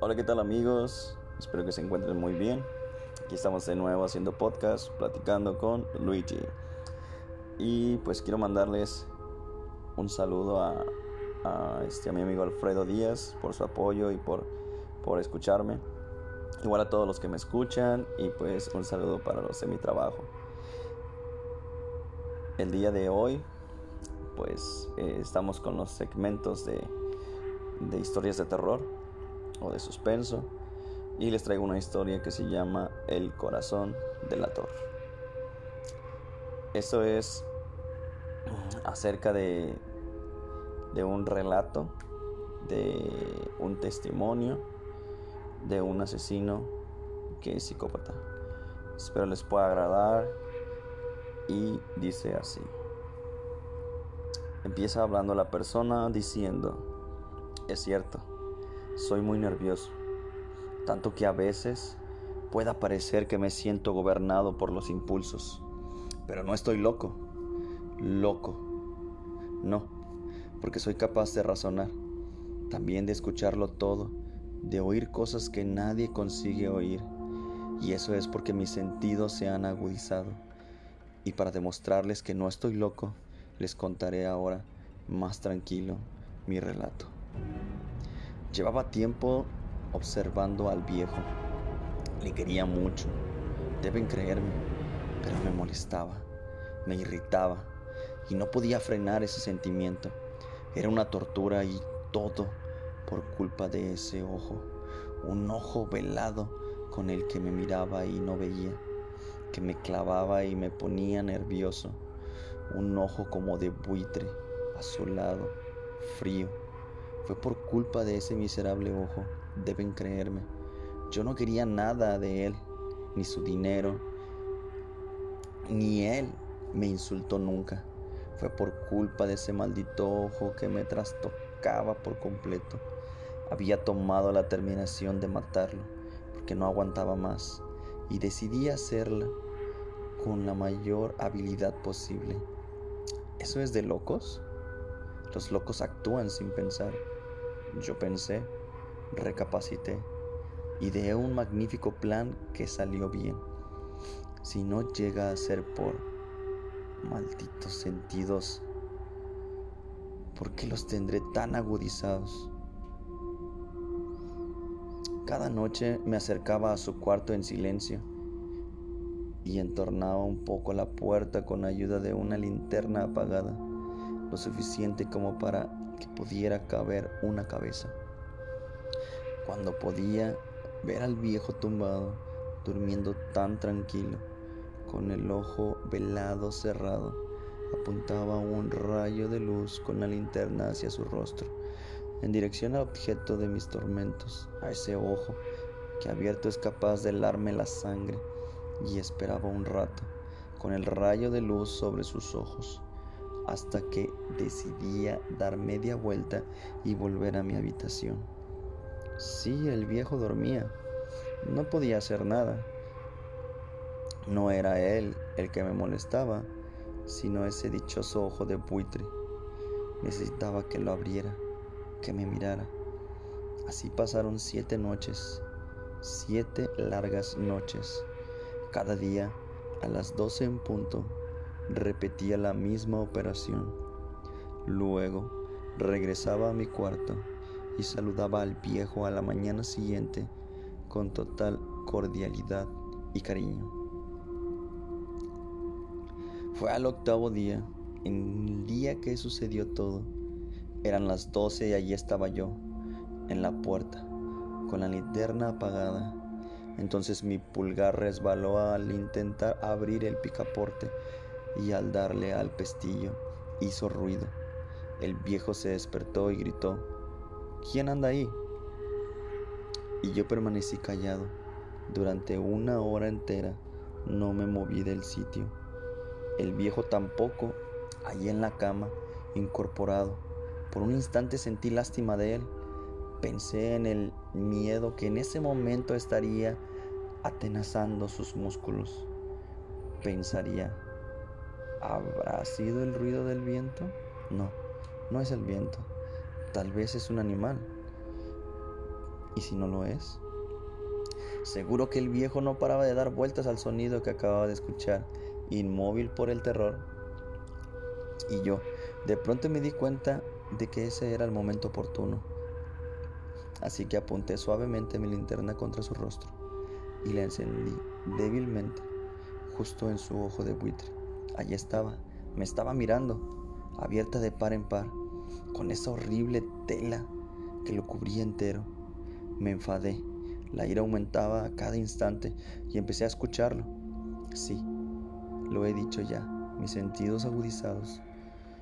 Hola, ¿qué tal amigos? Espero que se encuentren muy bien. Aquí estamos de nuevo haciendo podcast, platicando con Luigi. Y pues quiero mandarles un saludo a, este, a mi amigo Alfredo Díaz por su apoyo y por, por escucharme. Igual a todos los que me escuchan y pues un saludo para los de mi trabajo. El día de hoy pues eh, estamos con los segmentos de, de historias de terror o de suspenso y les traigo una historia que se llama El corazón de la torre. Esto es acerca de, de un relato, de un testimonio de un asesino que es psicópata. Espero les pueda agradar y dice así. Empieza hablando la persona diciendo, es cierto, soy muy nervioso, tanto que a veces pueda parecer que me siento gobernado por los impulsos, pero no estoy loco, loco, no, porque soy capaz de razonar, también de escucharlo todo, de oír cosas que nadie consigue oír, y eso es porque mis sentidos se han agudizado, y para demostrarles que no estoy loco, les contaré ahora más tranquilo mi relato. Llevaba tiempo observando al viejo. Le quería mucho, deben creerme, pero me molestaba, me irritaba y no podía frenar ese sentimiento. Era una tortura y todo por culpa de ese ojo, un ojo velado con el que me miraba y no veía, que me clavaba y me ponía nervioso, un ojo como de buitre, azulado, frío fue por culpa de ese miserable ojo, deben creerme. Yo no quería nada de él, ni su dinero, ni él me insultó nunca. Fue por culpa de ese maldito ojo que me trastocaba por completo. Había tomado la terminación de matarlo, porque no aguantaba más, y decidí hacerla con la mayor habilidad posible. ¿Eso es de locos? Los locos actúan sin pensar. Yo pensé, recapacité, ideé un magnífico plan que salió bien. Si no llega a ser por malditos sentidos, ¿por qué los tendré tan agudizados? Cada noche me acercaba a su cuarto en silencio y entornaba un poco la puerta con ayuda de una linterna apagada, lo suficiente como para que pudiera caber una cabeza. Cuando podía ver al viejo tumbado, durmiendo tan tranquilo, con el ojo velado cerrado, apuntaba un rayo de luz con la linterna hacia su rostro, en dirección al objeto de mis tormentos, a ese ojo que abierto es capaz de helarme la sangre, y esperaba un rato, con el rayo de luz sobre sus ojos hasta que decidía dar media vuelta y volver a mi habitación. Sí, el viejo dormía. No podía hacer nada. No era él el que me molestaba, sino ese dichoso ojo de buitre. Necesitaba que lo abriera, que me mirara. Así pasaron siete noches, siete largas noches. Cada día, a las doce en punto, repetía la misma operación. Luego regresaba a mi cuarto y saludaba al viejo a la mañana siguiente con total cordialidad y cariño. Fue al octavo día, en el día que sucedió todo. Eran las doce y allí estaba yo, en la puerta, con la linterna apagada. Entonces mi pulgar resbaló al intentar abrir el picaporte y al darle al pestillo hizo ruido. El viejo se despertó y gritó, ¿quién anda ahí? Y yo permanecí callado. Durante una hora entera no me moví del sitio. El viejo tampoco, allí en la cama, incorporado. Por un instante sentí lástima de él. Pensé en el miedo que en ese momento estaría atenazando sus músculos. Pensaría, ¿Habrá sido el ruido del viento? No, no es el viento. Tal vez es un animal. ¿Y si no lo es? Seguro que el viejo no paraba de dar vueltas al sonido que acababa de escuchar, inmóvil por el terror. Y yo, de pronto me di cuenta de que ese era el momento oportuno. Así que apunté suavemente mi linterna contra su rostro y la encendí débilmente justo en su ojo de buitre. Allí estaba, me estaba mirando, abierta de par en par, con esa horrible tela que lo cubría entero. Me enfadé, la ira aumentaba a cada instante y empecé a escucharlo. Sí, lo he dicho ya, mis sentidos agudizados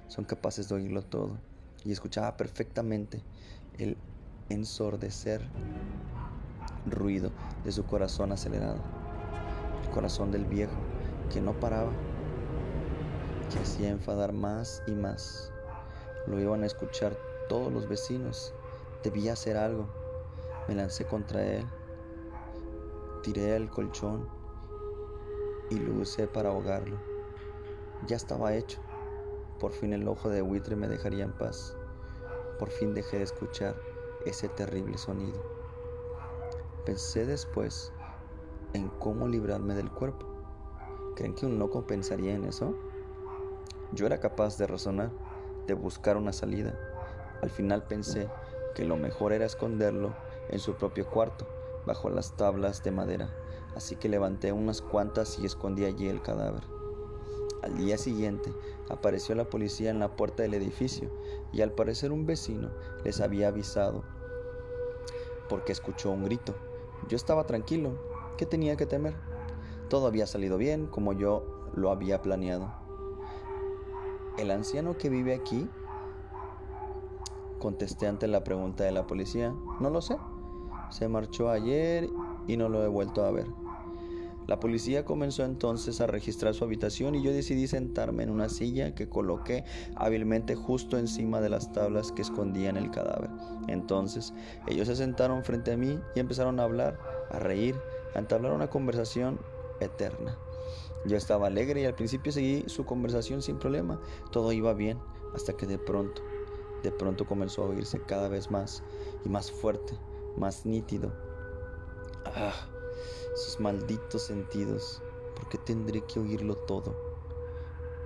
son capaces de oírlo todo y escuchaba perfectamente el ensordecer ruido de su corazón acelerado, el corazón del viejo que no paraba, que hacía enfadar más y más. Lo iban a escuchar todos los vecinos, debía hacer algo. Me lancé contra él, tiré el colchón y lo usé para ahogarlo. Ya estaba hecho. Por fin el ojo de buitre me dejaría en paz. Por fin dejé de escuchar ese terrible sonido. Pensé después en cómo librarme del cuerpo. ¿Creen que un loco pensaría en eso? Yo era capaz de razonar, de buscar una salida. Al final pensé que lo mejor era esconderlo en su propio cuarto, bajo las tablas de madera, así que levanté unas cuantas y escondí allí el cadáver. Al día siguiente apareció la policía en la puerta del edificio y al parecer un vecino les había avisado porque escuchó un grito. Yo estaba tranquilo, ¿qué tenía que temer? Todo había salido bien como yo lo había planeado. ¿El anciano que vive aquí? Contesté ante la pregunta de la policía. No lo sé. Se marchó ayer y no lo he vuelto a ver. La policía comenzó entonces a registrar su habitación y yo decidí sentarme en una silla que coloqué hábilmente justo encima de las tablas que escondían el cadáver. Entonces ellos se sentaron frente a mí y empezaron a hablar, a reír, a entablar una conversación eterna. Yo estaba alegre y al principio seguí su conversación sin problema. Todo iba bien hasta que de pronto, de pronto comenzó a oírse cada vez más y más fuerte, más nítido. Ah, sus malditos sentidos, ¿por qué tendré que oírlo todo?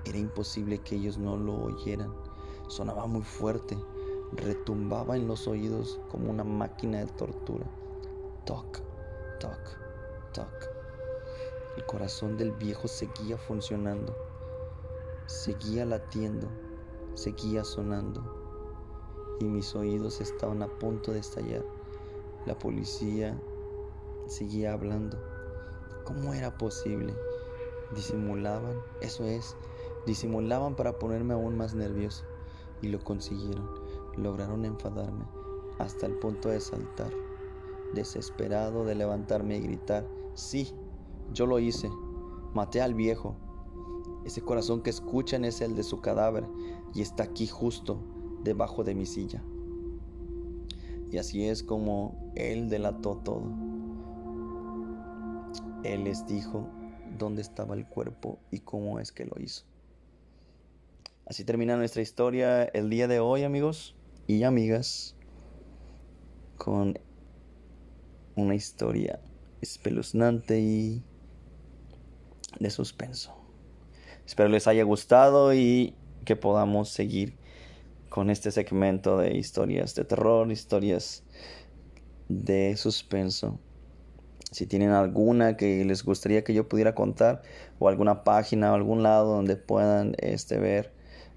Era imposible que ellos no lo oyeran. Sonaba muy fuerte, retumbaba en los oídos como una máquina de tortura. Toc, toc, toc. El corazón del viejo seguía funcionando, seguía latiendo, seguía sonando, y mis oídos estaban a punto de estallar. La policía seguía hablando. ¿Cómo era posible? Disimulaban, eso es, disimulaban para ponerme aún más nervioso. Y lo consiguieron. Lograron enfadarme hasta el punto de saltar, desesperado de levantarme y gritar, sí, yo lo hice, maté al viejo. Ese corazón que escuchan es el de su cadáver y está aquí justo debajo de mi silla. Y así es como él delató todo. Él les dijo dónde estaba el cuerpo y cómo es que lo hizo. Así termina nuestra historia el día de hoy, amigos y amigas, con una historia espeluznante y de suspenso. Espero les haya gustado y que podamos seguir con este segmento de historias de terror, historias de suspenso si tienen alguna que les gustaría que yo pudiera contar o alguna página o algún lado donde puedan este, ver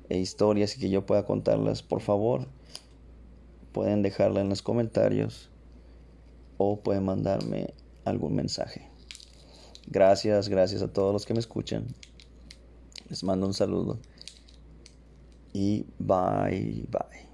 eh, historias y que yo pueda contarlas, por favor, pueden dejarla en los comentarios o pueden mandarme algún mensaje. Gracias, gracias a todos los que me escuchan. Les mando un saludo y bye bye.